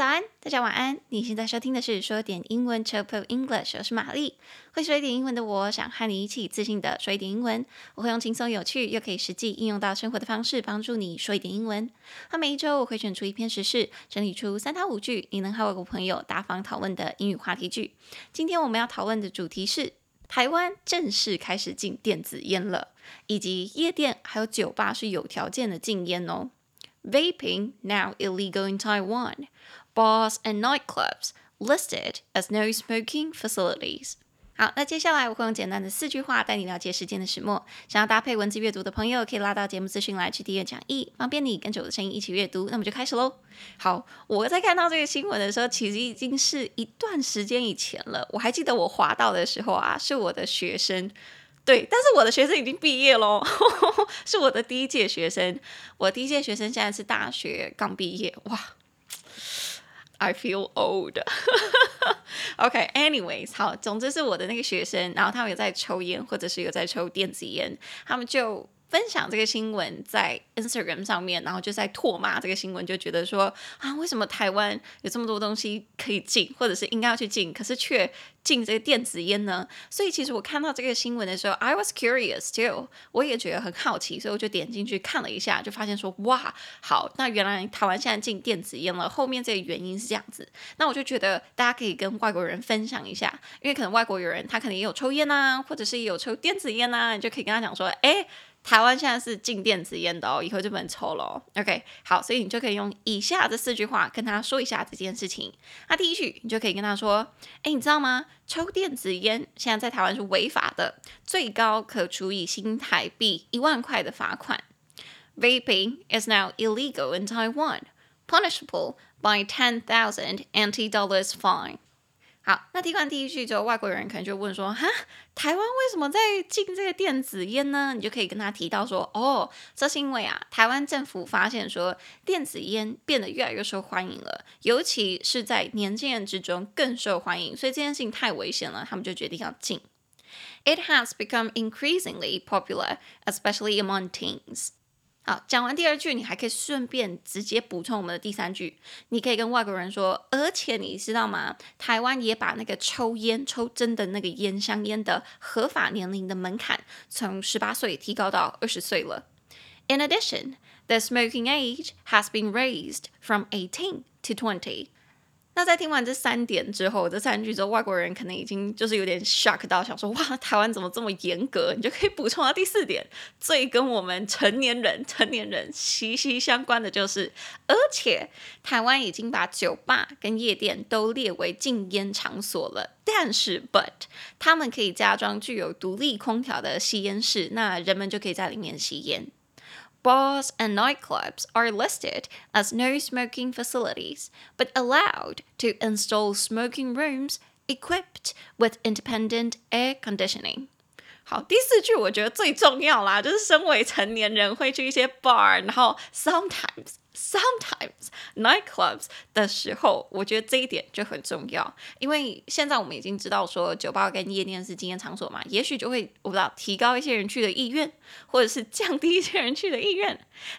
早安，大家晚安。你现在收听的是说点英文，Chop of English，我是玛丽。会说一点英文的我，想和你一起自信的说一点英文。我会用轻松有趣又可以实际应用到生活的方式，帮助你说一点英文。那每一周我会选出一篇时事，整理出三到五句你能和外国朋友大方讨论的英语话题句。今天我们要讨论的主题是台湾正式开始禁电子烟了，以及夜店还有酒吧是有条件的禁烟哦。Vaping now illegal in Taiwan. Bars and nightclubs listed as no smoking facilities. 好，那接下来我会用简单的四句话带你了解事件的始末。想要搭配文字阅读的朋友，可以拉到节目资讯来去订阅讲义，方便你跟着我的声音一起阅读。那么就开始喽。好，我在看到这个新闻的时候，其实已经是一段时间以前了。我还记得我滑到的时候啊，是我的学生。对，但是我的学生已经毕业喽，是我的第一届学生。我第一届学生现在是大学刚毕业，哇，I feel old。OK，anyways，、好，总之是我的那个学生，然后他们有在抽烟，或者是有在抽电子烟，他们就。分享这个新闻在 Instagram 上面，然后就在唾骂这个新闻，就觉得说啊，为什么台湾有这么多东西可以禁，或者是应该要去禁，可是却禁这个电子烟呢？所以其实我看到这个新闻的时候，I was curious too，我也觉得很好奇，所以我就点进去看了一下，就发现说哇，好，那原来台湾现在禁电子烟了，后面这个原因是这样子。那我就觉得大家可以跟外国人分享一下，因为可能外国友人他可能也有抽烟啊，或者是有抽电子烟啊，你就可以跟他讲说，哎。台湾现在是禁电子烟的哦，以后就不能抽了哦。OK，好，所以你就可以用以下这四句话跟他说一下这件事情。那第一句，你就可以跟他说：“哎，你知道吗？抽电子烟现在在台湾是违法的，最高可处以新台币一万块的罚款。Vaping is now illegal in Taiwan, punishable by ten thousand NT dollars fine.” 好，那听完第一句之后，外国人可能就问说：“哈，台湾为什么在禁这个电子烟呢？”你就可以跟他提到说：“哦，这是因为啊，台湾政府发现说电子烟变得越来越受欢迎了，尤其是在年轻人之中更受欢迎，所以这件事情太危险了，他们就决定要禁。It has become increasingly popular, especially among teens.” 好，讲完第二句，你还可以顺便直接补充我们的第三句。你可以跟外国人说，而且你知道吗？台湾也把那个抽烟、抽真的那个烟、香烟的合法年龄的门槛从十八岁提高到二十岁了。In addition, the smoking age has been raised from eighteen to twenty. 那在听完这三点之后，这三句之后，外国人可能已经就是有点 shock 到，想说哇，台湾怎么这么严格？你就可以补充到第四点，最跟我们成年人、成年人息息相关的就是，而且台湾已经把酒吧跟夜店都列为禁烟场所了。但是，but 他们可以加装具有独立空调的吸烟室，那人们就可以在里面吸烟。Bars and nightclubs are listed as no smoking facilities, but allowed to install smoking rooms equipped with independent air conditioning. 好，第四句我觉得最重要啦，就是身为成年人会去一些 bar，然后 sometimes。Sometimes nightclubs 的时候，我觉得这一点就很重要，因为现在我们已经知道说酒吧跟夜店是禁烟场所嘛，也许就会我不知道提高一些人去的意愿，或者是降低一些人去的意愿。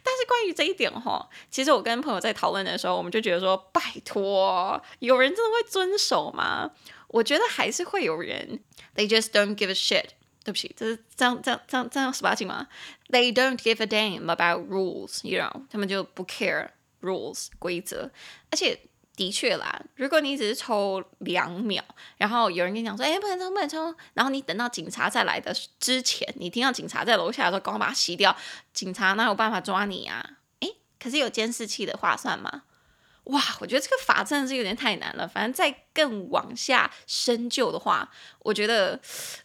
但是关于这一点哈，其实我跟朋友在讨论的时候，我们就觉得说，拜托，有人真的会遵守吗？我觉得还是会有人，They just don't give a shit。对不起，这是这样这样这样这样十八禁吗？They don't give a damn about rules，you know，他们就不 care rules 规则。而且的确啦，如果你只是抽两秒，然后有人跟你讲说，哎，不能抽，不能抽，然后你等到警察再来的之前，你听到警察在楼下的时候，赶快把它熄掉，警察哪有办法抓你啊？哎，可是有监视器的话算吗？哇，我觉得这个法真的是有点太难了。反正再更往下深究的话，我觉得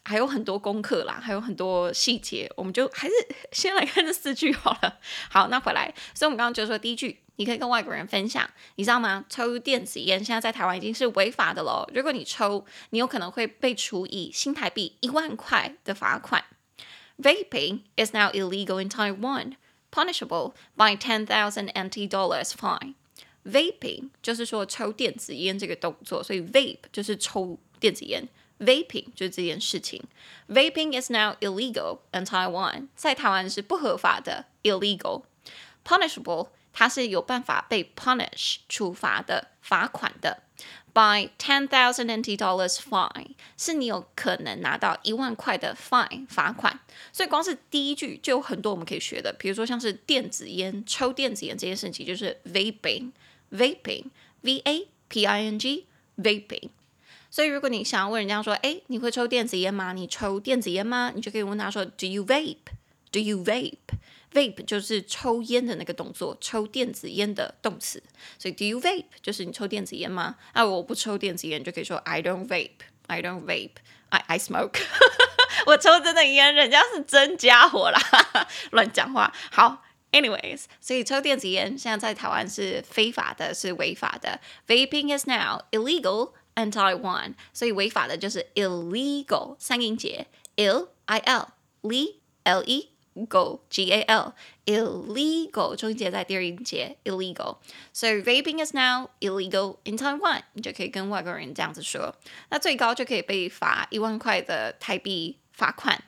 还有很多功课啦，还有很多细节，我们就还是 先来看这四句好了。好，那回来，所以我们刚刚就说第一句，你可以跟外国人分享，你知道吗？抽电子烟现在在台湾已经是违法的了。如果你抽，你有可能会被处以新台币一万块的罚款。Vaping is now illegal in Taiwan, punishable by ten thousand NT dollars fine. Vaping 就是说抽电子烟这个动作，所以 vape 就是抽电子烟，vaping 就是这件事情。Vaping is now illegal in Taiwan，在台湾是不合法的，illegal。Punishable 它是有办法被 punish 处罚的罚款的。By ten thousand NT dollars fine 是你有可能拿到一万块的 fine 罚款，所以光是第一句就有很多我们可以学的，比如说像是电子烟、抽电子烟这件事情，就是 vaping vaping, v a p i n g, vaping。所以如果你想要问人家说，哎，你会抽电子烟吗？你抽电子烟吗？你就可以问他说，Do you vape？Do you vape？vape 就是抽烟的那个动作，抽电子烟的动词。所以 do you vape 就是你抽电子烟吗？啊，我不抽电子烟，就可以说 I don't vape，I don't vape，I I smoke。我抽真的烟，人家是真家伙啦，乱讲话。好 ，anyways，所以抽电子烟现在在台湾是非法的，是违法的。Vaping is now illegal in Taiwan，所以违法的就是 illegal，三音节，ill I L L L E。Go G A L illegal 中音节在第二音节 illegal，所以 vaping is now illegal in Taiwan，你就可以跟外国人这样子说，那最高就可以被罚一万块的台币罚款。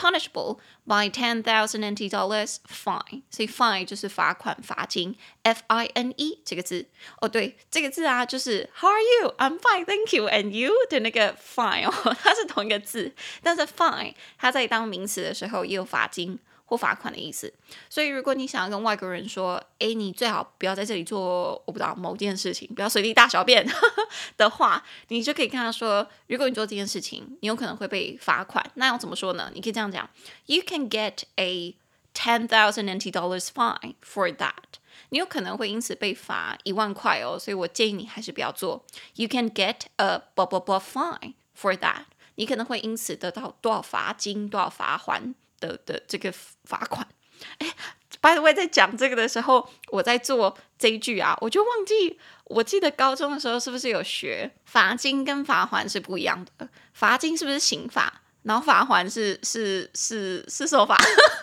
punishable by ten thousand NT dollars fine，所以 fine 就是罚款、罚金。F I N E 这个字，哦对，这个字啊，就是 How are you? I'm fine, thank you. And you 的那个 fine 哦，它是同一个字，但是 fine 它在当名词的时候也有罚金。 或罚款的意思，所以如果你想要跟外国人说，诶，你最好不要在这里做，我不知道某件事情，不要随地大小便呵 呵的话，你就可以跟他说，如果你做这件事情，你有可能会被罚款。那要怎么说呢？你可以这样讲：You can get a ten thousand NT dollars fine for that。你有可能会因此被罚一万块哦，所以我建议你还是不要做。You can get a blah blah blah fine for that。你可能会因此得到多少罚金、多少罚款。的的这个罚款，哎，by the way，在讲这个的时候，我在做这一句啊，我就忘记，我记得高中的时候是不是有学罚金跟罚锾是不一样的？罚金是不是刑法？然后罚锾是是是是受罚？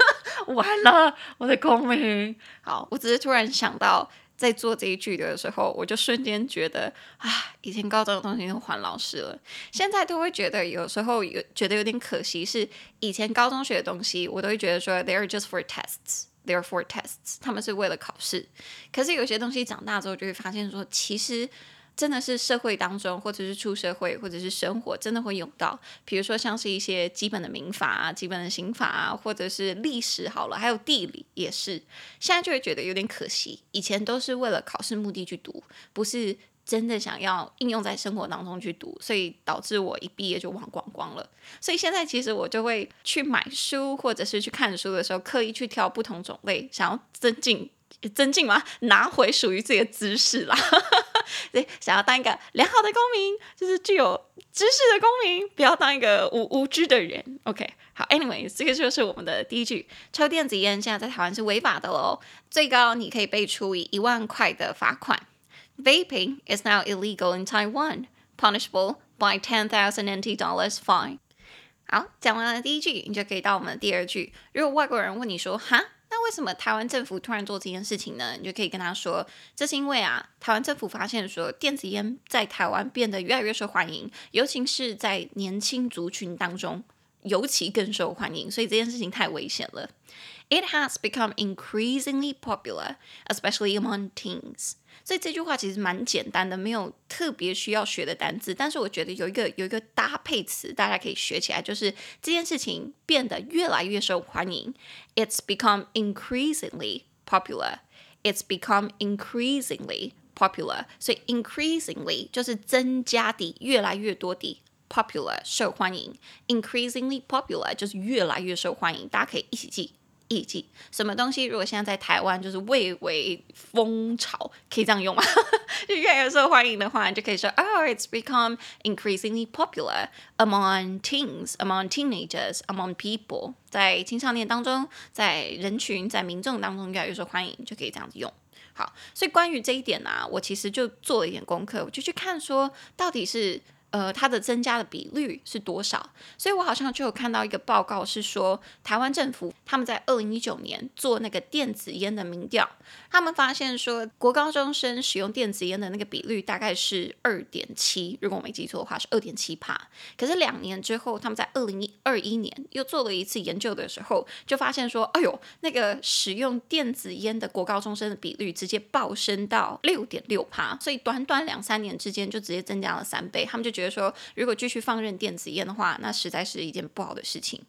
完了，我的公民。好，我只是突然想到。在做这一句的时候，我就瞬间觉得啊，以前高中的东西都还老师了，现在都会觉得有时候有觉得有点可惜，是以前高中学的东西，我都会觉得说 they are just for tests，they are for tests，他们是为了考试。可是有些东西长大之后就会发现说，其实。真的是社会当中，或者是出社会，或者是生活，真的会用到。比如说，像是一些基本的民法啊、基本的刑法啊，或者是历史好了，还有地理也是。现在就会觉得有点可惜，以前都是为了考试目的去读，不是真的想要应用在生活当中去读，所以导致我一毕业就忘光光了。所以现在其实我就会去买书，或者是去看书的时候，刻意去挑不同种类，想要增进。增进吗？拿回属于自己的知识啦。对，想要当一个良好的公民，就是具有知识的公民，不要当一个无无知的人。OK，好，Anyways，这个就是我们的第一句。抽电子烟现在在台湾是违法的喽，最高你可以被处以一万块的罚款。Vaping is now illegal in Taiwan, punishable by ten thousand NT dollars fine。好，讲完了第一句，你就可以到我们的第二句。如果外国人问你说，哈？那为什么台湾政府突然做这件事情呢？你就可以跟他说，这是因为啊，台湾政府发现说电子烟在台湾变得越来越受欢迎，尤其是在年轻族群当中，尤其更受欢迎，所以这件事情太危险了。It has become increasingly popular, especially among teens. 所以这句话其实蛮简单的，没有特别需要学的单词。但是我觉得有一个有一个搭配词，大家可以学起来，就是这件事情变得越来越受欢迎。It's become increasingly popular. It's become increasingly popular. 所以 increasingly 就是增加的，越来越多的 popular 受欢迎。Increasingly popular 就是越来越受欢迎，大家可以一起记。 艺伎什么东西？如果现在在台湾就是蔚为风潮，可以这样用吗？就越来越受欢迎的话，你就可以说，Oh, it's become increasingly popular among teens, among teenagers, among people，在青少年当中，在人群，在民众当中越来越受欢迎，就可以这样子用。好，所以关于这一点呢、我其实就做了一点功课，我就去看说，到底是呃，它的增加的比率是多少？所以我好像就有看到一个报告，是说台湾政府他们在二零一九年做那个电子烟的民调，他们发现说国高中生使用电子烟的那个比率大概是二点七，如果我没记错的话是二点七趴。可是两年之后，他们在二零二一年又做了一次研究的时候，就发现说，哎呦，那个使用电子烟的国高中生的比率直接暴升到六点六趴，所以短短两三年之间就直接增加了三倍，他们就。觉得说，如果继续放任电子烟的话，那实在是一件不好的事情。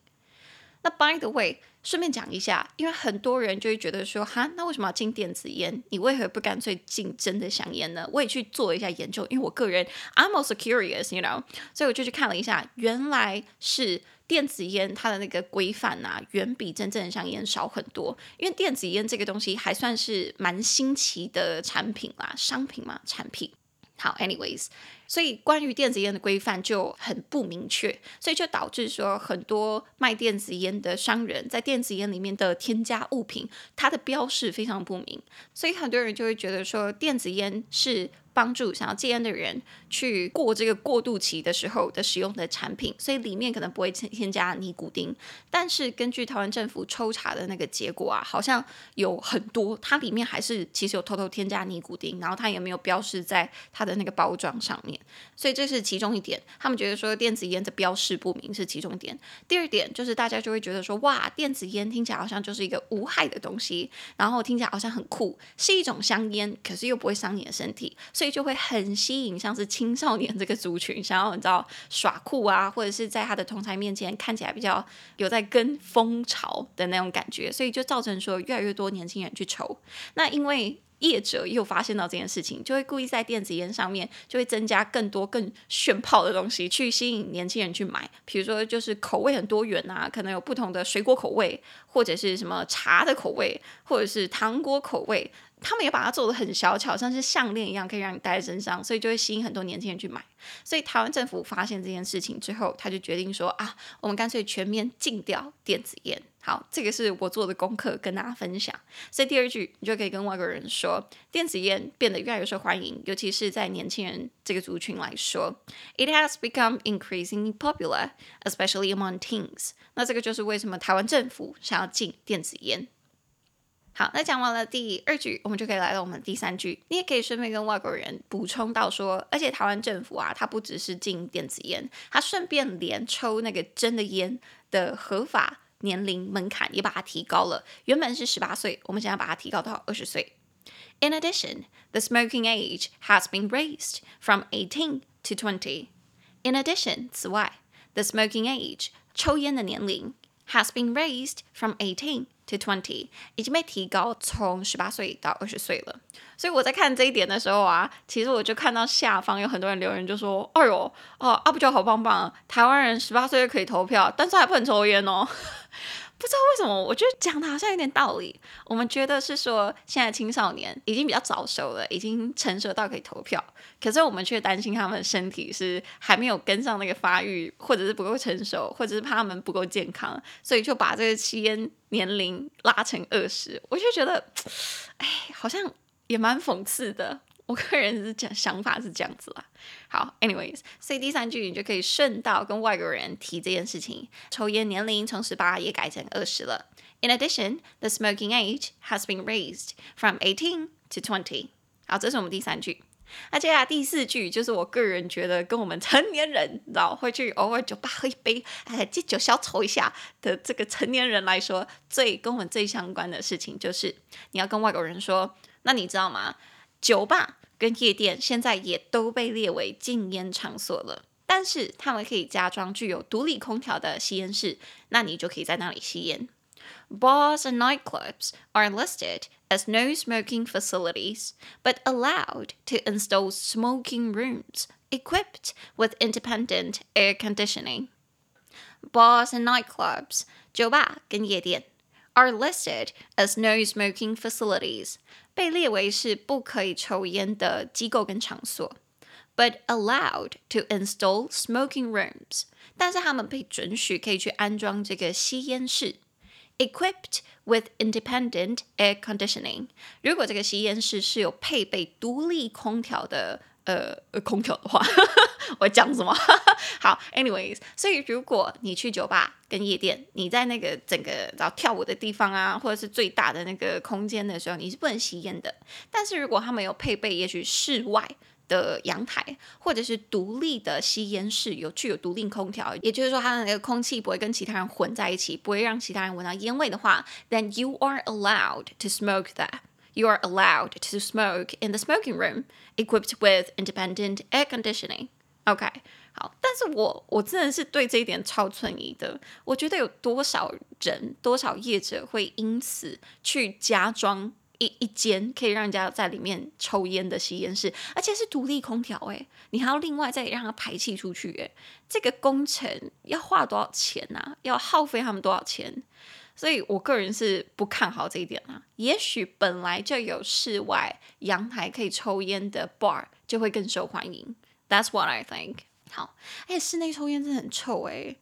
那 by the way，顺便讲一下，因为很多人就会觉得说，哈，那为什么要禁电子烟？你为何不干脆禁真的香烟呢？我也去做一下研究，因为我个人 I'm also curious，you know，所以我就去看了一下，原来是电子烟它的那个规范啊，远比真正的香烟少很多。因为电子烟这个东西还算是蛮新奇的产品啦，商品嘛，产品。好，anyways。所以，关于电子烟的规范就很不明确，所以就导致说很多卖电子烟的商人，在电子烟里面的添加物品，它的标示非常不明，所以很多人就会觉得说电子烟是。帮助想要戒烟的人去过这个过渡期的时候的使用的产品，所以里面可能不会添添加尼古丁。但是根据台湾政府抽查的那个结果啊，好像有很多它里面还是其实有偷偷添加尼古丁，然后它也没有标示在它的那个包装上面。所以这是其中一点，他们觉得说电子烟的标示不明是其中一点。第二点就是大家就会觉得说，哇，电子烟听起来好像就是一个无害的东西，然后听起来好像很酷，是一种香烟，可是又不会伤你的身体，所以。就会很吸引，像是青少年这个族群，想要你知道耍酷啊，或者是在他的同侪面前看起来比较有在跟风潮的那种感觉，所以就造成说越来越多年轻人去抽。那因为业者又发现到这件事情，就会故意在电子烟上面就会增加更多更炫炮的东西，去吸引年轻人去买。比如说就是口味很多元啊，可能有不同的水果口味，或者是什么茶的口味，或者是糖果口味。他们也把它做得很小巧，像是项链一样，可以让你戴在身上，所以就会吸引很多年轻人去买。所以台湾政府发现这件事情之后，他就决定说啊，我们干脆全面禁掉电子烟。好，这个是我做的功课，跟大家分享。所以第二句，你就可以跟外国人说，电子烟变得越来越受欢迎，尤其是在年轻人这个族群来说，It has become increasingly popular, especially among teens。那这个就是为什么台湾政府想要禁电子烟。好，那讲完了第二句，我们就可以来到我们第三句。你也可以顺便跟外国人补充到说，而且台湾政府啊，它不只是禁电子烟，它顺便连抽那个真的烟的合法年龄门槛也把它提高了。原本是十八岁，我们现在把它提高到二十岁。In addition, the smoking age has been raised from eighteen to twenty. In addition，此外，the smoking age 抽烟的年龄 has been raised from eighteen. to twenty 已经被提高，从十八岁到二十岁了。所以我在看这一点的时候啊，其实我就看到下方有很多人留言，就说：“哎呦，哦，阿布就好棒棒，台湾人十八岁就可以投票，但是还不能抽烟哦。”不知道为什么，我觉得讲的好像有点道理。我们觉得是说，现在青少年已经比较早熟了，已经成熟到可以投票，可是我们却担心他们的身体是还没有跟上那个发育，或者是不够成熟，或者是怕他们不够健康，所以就把这个吸烟年龄拉成二十。我就觉得，哎，好像也蛮讽刺的。我个人是讲想法是这样子啦。好，anyways，所以第三句你就可以顺道跟外国人提这件事情，抽烟年龄从十八也改成二十了。In addition, the smoking age has been raised from eighteen to twenty。好，这是我们第三句。那接下来第四句就是我个人觉得跟我们成年人，然后会去偶尔酒吧喝一杯，哎，借酒消愁一下的这个成年人来说，最跟我们最相关的事情就是你要跟外国人说，那你知道吗？酒吧跟夜店现在也都被列为禁烟场所了，但是他们可以加装具有独立空调的吸烟室，那你就可以在那里吸烟。Bars and nightclubs are listed as no smoking facilities, but allowed to install smoking rooms equipped with independent air conditioning. Bars and nightclubs，酒吧跟夜店。are listed as no smoking facilities， 被列为是不可以抽烟的机构跟场所，but allowed to install smoking rooms，但是他们被准许可以去安装这个吸烟室，equipped with independent air conditioning。如果这个吸烟室是有配备独立空调的。呃空调的话，我讲什么？好，anyways，所以如果你去酒吧跟夜店，你在那个整个然后跳舞的地方啊，或者是最大的那个空间的时候，你是不能吸烟的。但是如果他们有配备，也许室外的阳台或者是独立的吸烟室，有具有独立空调，也就是说它的那个空气不会跟其他人混在一起，不会让其他人闻到烟味的话，then you are allowed to smoke that. You are allowed to smoke in the smoking room equipped with independent air conditioning. OK，好，但是我我真的是对这一点超存疑的。我觉得有多少人、多少业者会因此去加装一一间可以让人家在里面抽烟的吸烟室，而且是独立空调，诶，你还要另外再让它排气出去，诶，这个工程要花多少钱呐、啊？要耗费他们多少钱？所以我个人是不看好这一点啊。也许本来就有室外阳台可以抽烟的 bar 就会更受欢迎。That's what I think。好，而且室内抽烟真的很臭诶。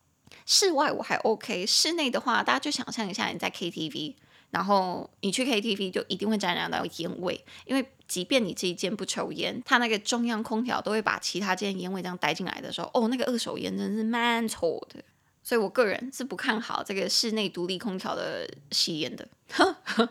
室外我还 OK，室内的话，大家就想象一下你在 KTV，然后你去 KTV 就一定会沾染到烟味，因为即便你这一间不抽烟，它那个中央空调都会把其他间烟味这样带进来的时候，哦，那个二手烟真是蛮臭的。所以我个人是不看好这个室内独立空调的吸烟的。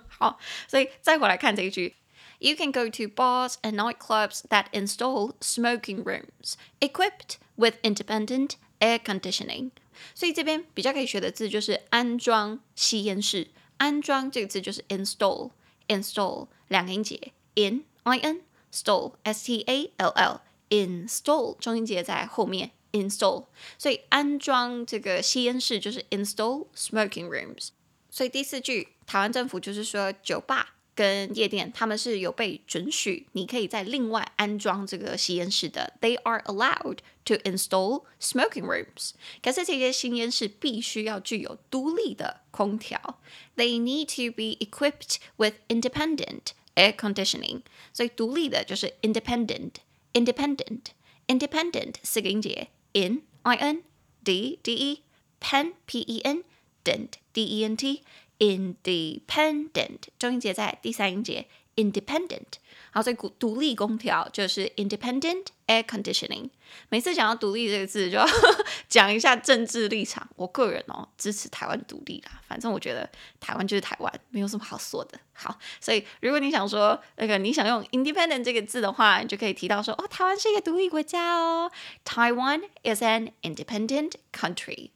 好，所以再回来看这一句，You can go to bars and nightclubs that install smoking rooms equipped with independent air conditioning。所以这边比较可以学的字就是安装吸烟室。安装这个字就是 install，install 两个音节，in i n stall s t a l l install 中音节在后面。install，所以安装这个吸烟室就是 install smoking rooms。所以第四句，台湾政府就是说，酒吧跟夜店他们是有被准许，你可以在另外安装这个吸烟室的。They are allowed to install smoking rooms。可是这些吸烟室必须要具有独立的空调。They need to be equipped with independent air conditioning。所以独立的就是 independent，independent，independent 四个音节。 in i n d d e pen p e n dent d e n t independent 中音节在第三音节 independent 好，所以独立空调就是 independent air conditioning。每次讲到独立这个字，就要 讲一下政治立场。我个人哦支持台湾独立啦，反正我觉得台湾就是台湾，没有什么好说的。好，所以如果你想说那个你想用 independent 这个字的话，你就可以提到说哦，台湾是一个独立国家哦，Taiwan is an independent country。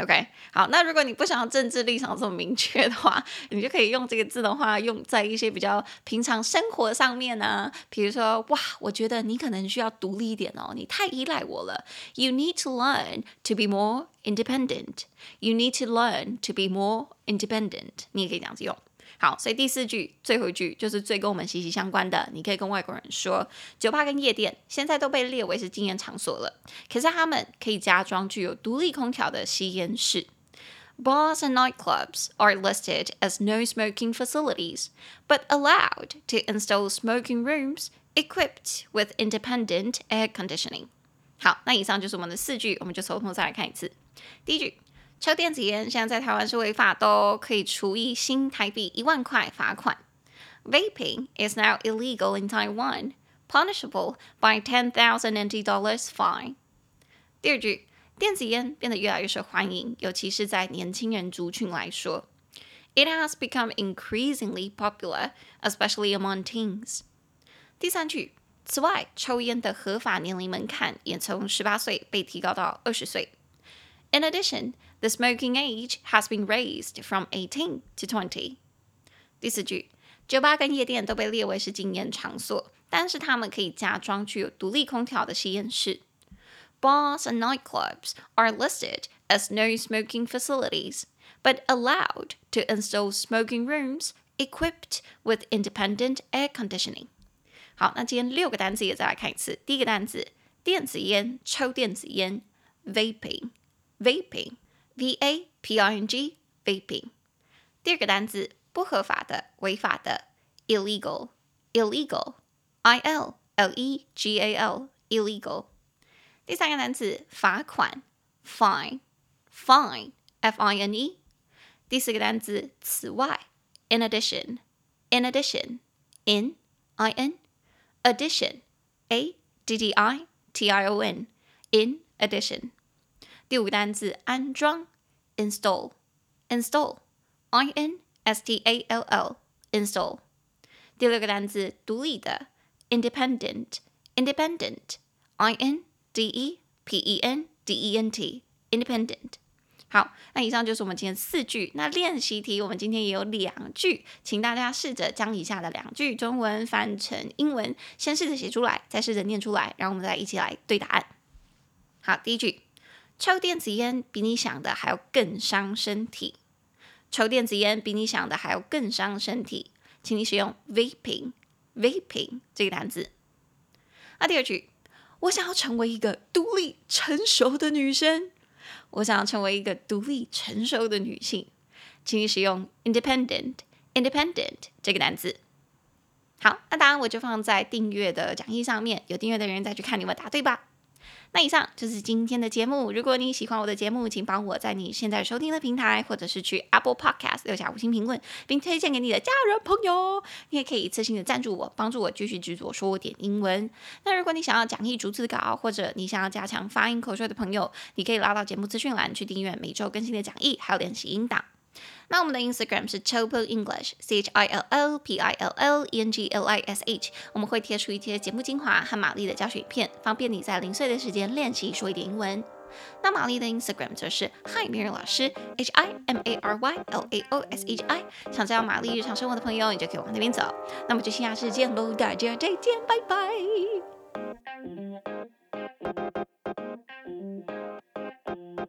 OK，好，那如果你不想要政治立场这么明确的话，你就可以用这个字的话，用在一些比较平常生活上面呢、啊。比如说，哇，我觉得你可能需要独立一点哦，你太依赖我了。You need to learn to be more independent. You need to learn to be more independent. 你也可以这样子用。好，所以第四句最后一句就是最跟我们息息相关的。你可以跟外国人说，酒吧跟夜店现在都被列为是禁烟场所了，可是他们可以加装具有独立空调的吸烟室。Bars and nightclubs are listed as no smoking facilities, but allowed to install smoking rooms equipped with independent air conditioning。好，那以上就是我们的四句，我们就从头再来看一次。第一句。抽电子烟现在在台湾是违法的哦，可以处以新台币一万块罚款。Vaping is now illegal in Taiwan, punishable by ten thousand NT dollars fine。第二句，电子烟变得越来越受欢迎，尤其是在年轻人族群来说。It has become increasingly popular, especially among teens。第三句，此外，抽烟的合法年龄门槛也从十八岁被提高到二十岁。In addition, The smoking age has been raised from eighteen to twenty。第四句，酒吧跟夜店都被列为是禁烟场所，但是他们可以加装具有独立空调的吸烟室。Bars and nightclubs are listed as no smoking facilities, but allowed to install smoking rooms equipped with independent air conditioning。好，那今天六个单词也再来看一次。第一个单词，电子烟，抽电子烟，vaping，vaping。 V A P I N G vaping。第二个单词，不合法的、违法的，illegal illegal I L L E G A L illegal。第三个单词，罚款，fine fine F I N E。第四个单词，此外，in addition in addition in I N addition A D D I T I O N，in addition。 第五个单词安装，install，install，I N S T A L L，install。第六个单词独立的，independent，independent，I N D E P E N D E N T，independent。好，那以上就是我们今天四句。那练习题，我们今天也有两句，请大家试着将以下的两句中文翻成英文，先试着写出来，再试着念出来，然后我们再一起来对答案。好，第一句，抽电子烟比你想的还要更伤身体。抽电子烟比你想的还要更伤身体，请你使用 vaping，vaping 这个单词。那第二句，我想要成为一个独立成熟的女生。我想要成为一个独立成熟的女性，请你使用 independent independent 这个单词。好，那当然我就放在订阅的讲义上面，有订阅的人再去看你们答对吧。那以上就是今天的节目。如果你喜欢我的节目，请帮我在你现在收听的平台，或者是去 Apple Podcast 留下五星评论，并推荐给你的家人朋友。你也可以一次性的赞助我，帮助我继续制作说点英文。那如果你想要讲义逐字稿，或者你想要加强发音口说的朋友，你可以拉到节目资讯栏去订阅每周更新的讲义，还有练习音档。那我们的 instagram 是 chop english chilopilo english 我们会贴出一些节目精华和玛丽的教学影片方便你在零碎的时间练习说一点英文。那玛丽的 instagram 就是 hi mary 老师 hi mary l a o s hi 想知道玛丽日常生活的朋友你就可以往那边走。那么就下次见喽大家再见拜拜。